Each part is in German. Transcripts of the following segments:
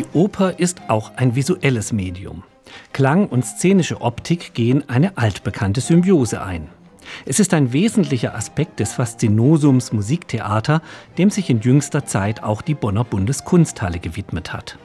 Die Oper ist auch ein visuelles Medium. Klang und szenische Optik gehen eine altbekannte Symbiose ein. Es ist ein wesentlicher Aspekt des Faszinosums Musiktheater, dem sich in jüngster Zeit auch die Bonner Bundeskunsthalle gewidmet hat.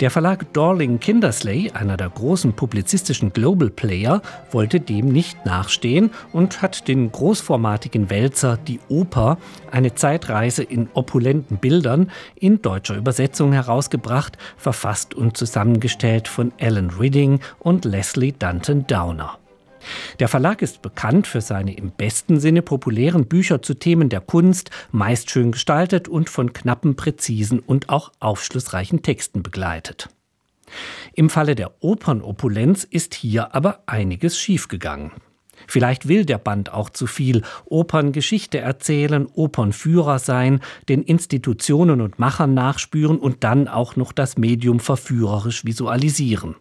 Der Verlag Dorling Kindersley, einer der großen publizistischen Global Player, wollte dem nicht nachstehen und hat den großformatigen Wälzer Die Oper, eine Zeitreise in opulenten Bildern, in deutscher Übersetzung herausgebracht, verfasst und zusammengestellt von Alan Ridding und Leslie Dunton Downer. Der Verlag ist bekannt für seine im besten Sinne populären Bücher zu Themen der Kunst, meist schön gestaltet und von knappen, präzisen und auch aufschlussreichen Texten begleitet. Im Falle der Opernopulenz ist hier aber einiges schiefgegangen. Vielleicht will der Band auch zu viel Operngeschichte erzählen, Opernführer sein, den Institutionen und Machern nachspüren und dann auch noch das Medium verführerisch visualisieren.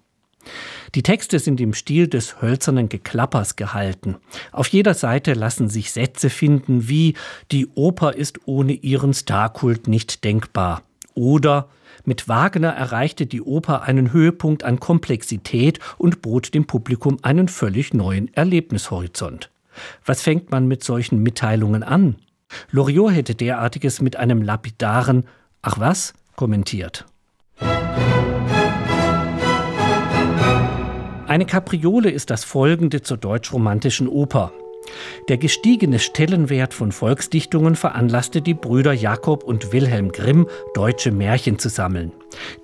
Die Texte sind im Stil des hölzernen Geklappers gehalten. Auf jeder Seite lassen sich Sätze finden wie Die Oper ist ohne ihren Starkult nicht denkbar oder mit Wagner erreichte die Oper einen Höhepunkt an Komplexität und bot dem Publikum einen völlig neuen Erlebnishorizont. Was fängt man mit solchen Mitteilungen an? Loriot hätte derartiges mit einem lapidaren Ach was kommentiert. Eine Kapriole ist das folgende zur deutsch-romantischen Oper. Der gestiegene Stellenwert von Volksdichtungen veranlasste die Brüder Jakob und Wilhelm Grimm, deutsche Märchen zu sammeln.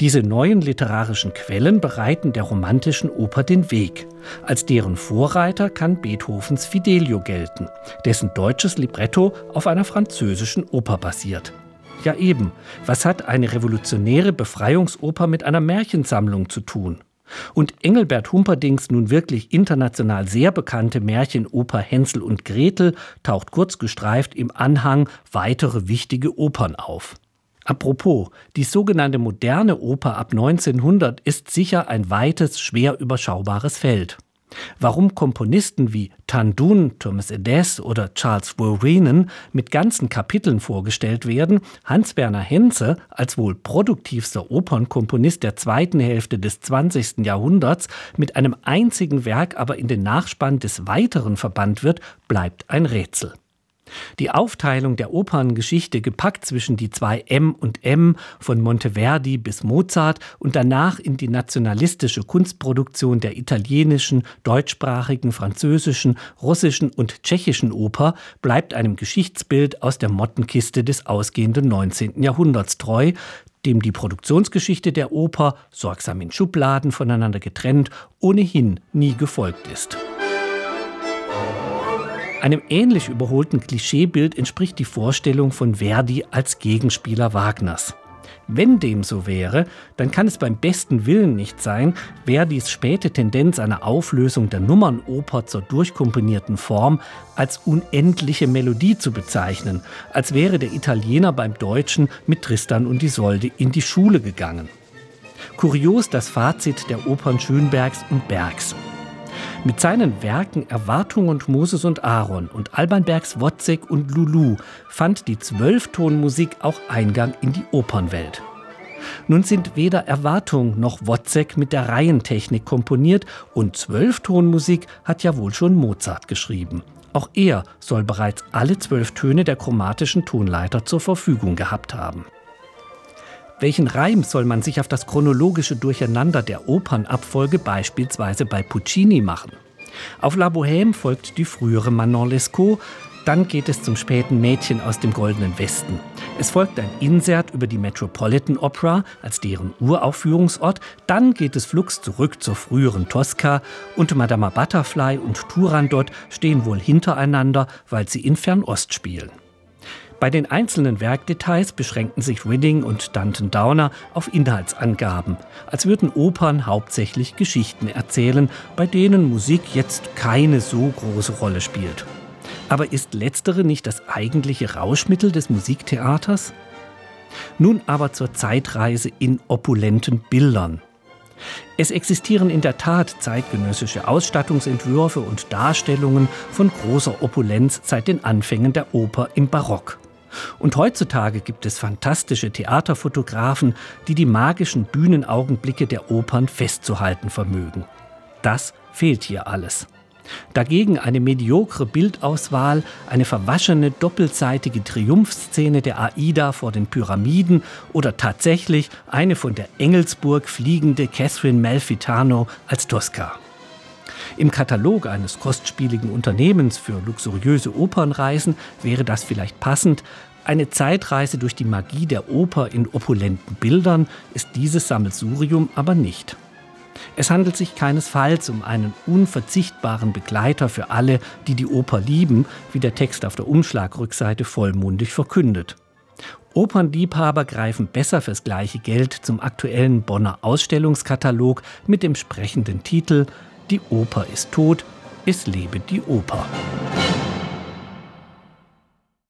Diese neuen literarischen Quellen bereiten der romantischen Oper den Weg. Als deren Vorreiter kann Beethovens Fidelio gelten, dessen deutsches Libretto auf einer französischen Oper basiert. Ja eben, was hat eine revolutionäre Befreiungsoper mit einer Märchensammlung zu tun? Und Engelbert Humperdings nun wirklich international sehr bekannte Märchenoper Hänsel und Gretel taucht kurz gestreift im Anhang weitere wichtige Opern auf. Apropos, die sogenannte moderne Oper ab 1900 ist sicher ein weites, schwer überschaubares Feld. Warum Komponisten wie Tandun, Thomas Edess oder Charles Verwenen mit ganzen Kapiteln vorgestellt werden, Hans-Werner Henze als wohl produktivster Opernkomponist der zweiten Hälfte des 20. Jahrhunderts mit einem einzigen Werk aber in den Nachspann des Weiteren verbannt wird, bleibt ein Rätsel. Die Aufteilung der Operngeschichte gepackt zwischen die zwei M und M von Monteverdi bis Mozart und danach in die nationalistische Kunstproduktion der italienischen, deutschsprachigen, französischen, russischen und tschechischen Oper bleibt einem Geschichtsbild aus der Mottenkiste des ausgehenden 19. Jahrhunderts treu, dem die Produktionsgeschichte der Oper, sorgsam in Schubladen voneinander getrennt, ohnehin nie gefolgt ist. Einem ähnlich überholten Klischeebild entspricht die Vorstellung von Verdi als Gegenspieler Wagners. Wenn dem so wäre, dann kann es beim besten Willen nicht sein, Verdis späte Tendenz einer Auflösung der Nummernoper zur durchkomponierten Form als unendliche Melodie zu bezeichnen, als wäre der Italiener beim Deutschen mit Tristan und Isolde in die Schule gegangen. Kurios das Fazit der Opern Schönbergs und Bergs. Mit seinen Werken Erwartung und Moses und Aaron und Alban Bergs Wozzeck und Lulu fand die Zwölftonmusik auch Eingang in die Opernwelt. Nun sind weder Erwartung noch Wozzeck mit der Reihentechnik komponiert und Zwölftonmusik hat ja wohl schon Mozart geschrieben. Auch er soll bereits alle zwölf Töne der chromatischen Tonleiter zur Verfügung gehabt haben. Welchen Reim soll man sich auf das chronologische Durcheinander der Opernabfolge beispielsweise bei Puccini machen? Auf La Bohème folgt die frühere Manon Lescaut, dann geht es zum späten Mädchen aus dem Goldenen Westen. Es folgt ein Insert über die Metropolitan Opera als deren Uraufführungsort, dann geht es flugs zurück zur früheren Tosca und Madama Butterfly und Turandot stehen wohl hintereinander, weil sie in Fernost spielen. Bei den einzelnen Werkdetails beschränken sich Ridding und Danton Downer auf Inhaltsangaben, als würden Opern hauptsächlich Geschichten erzählen, bei denen Musik jetzt keine so große Rolle spielt. Aber ist letztere nicht das eigentliche Rauschmittel des Musiktheaters? Nun aber zur Zeitreise in opulenten Bildern. Es existieren in der Tat zeitgenössische Ausstattungsentwürfe und Darstellungen von großer Opulenz seit den Anfängen der Oper im Barock. Und heutzutage gibt es fantastische Theaterfotografen, die die magischen Bühnenaugenblicke der Opern festzuhalten vermögen. Das fehlt hier alles. Dagegen eine mediokre Bildauswahl, eine verwaschene doppelseitige Triumphszene der Aida vor den Pyramiden oder tatsächlich eine von der Engelsburg fliegende Catherine Malfitano als Tosca. Im Katalog eines kostspieligen Unternehmens für luxuriöse Opernreisen wäre das vielleicht passend. Eine Zeitreise durch die Magie der Oper in opulenten Bildern ist dieses Sammelsurium aber nicht. Es handelt sich keinesfalls um einen unverzichtbaren Begleiter für alle, die die Oper lieben, wie der Text auf der Umschlagrückseite vollmundig verkündet. Opernliebhaber greifen besser fürs gleiche Geld zum aktuellen Bonner Ausstellungskatalog mit dem sprechenden Titel Die Oper ist tot, es lebe die Oper.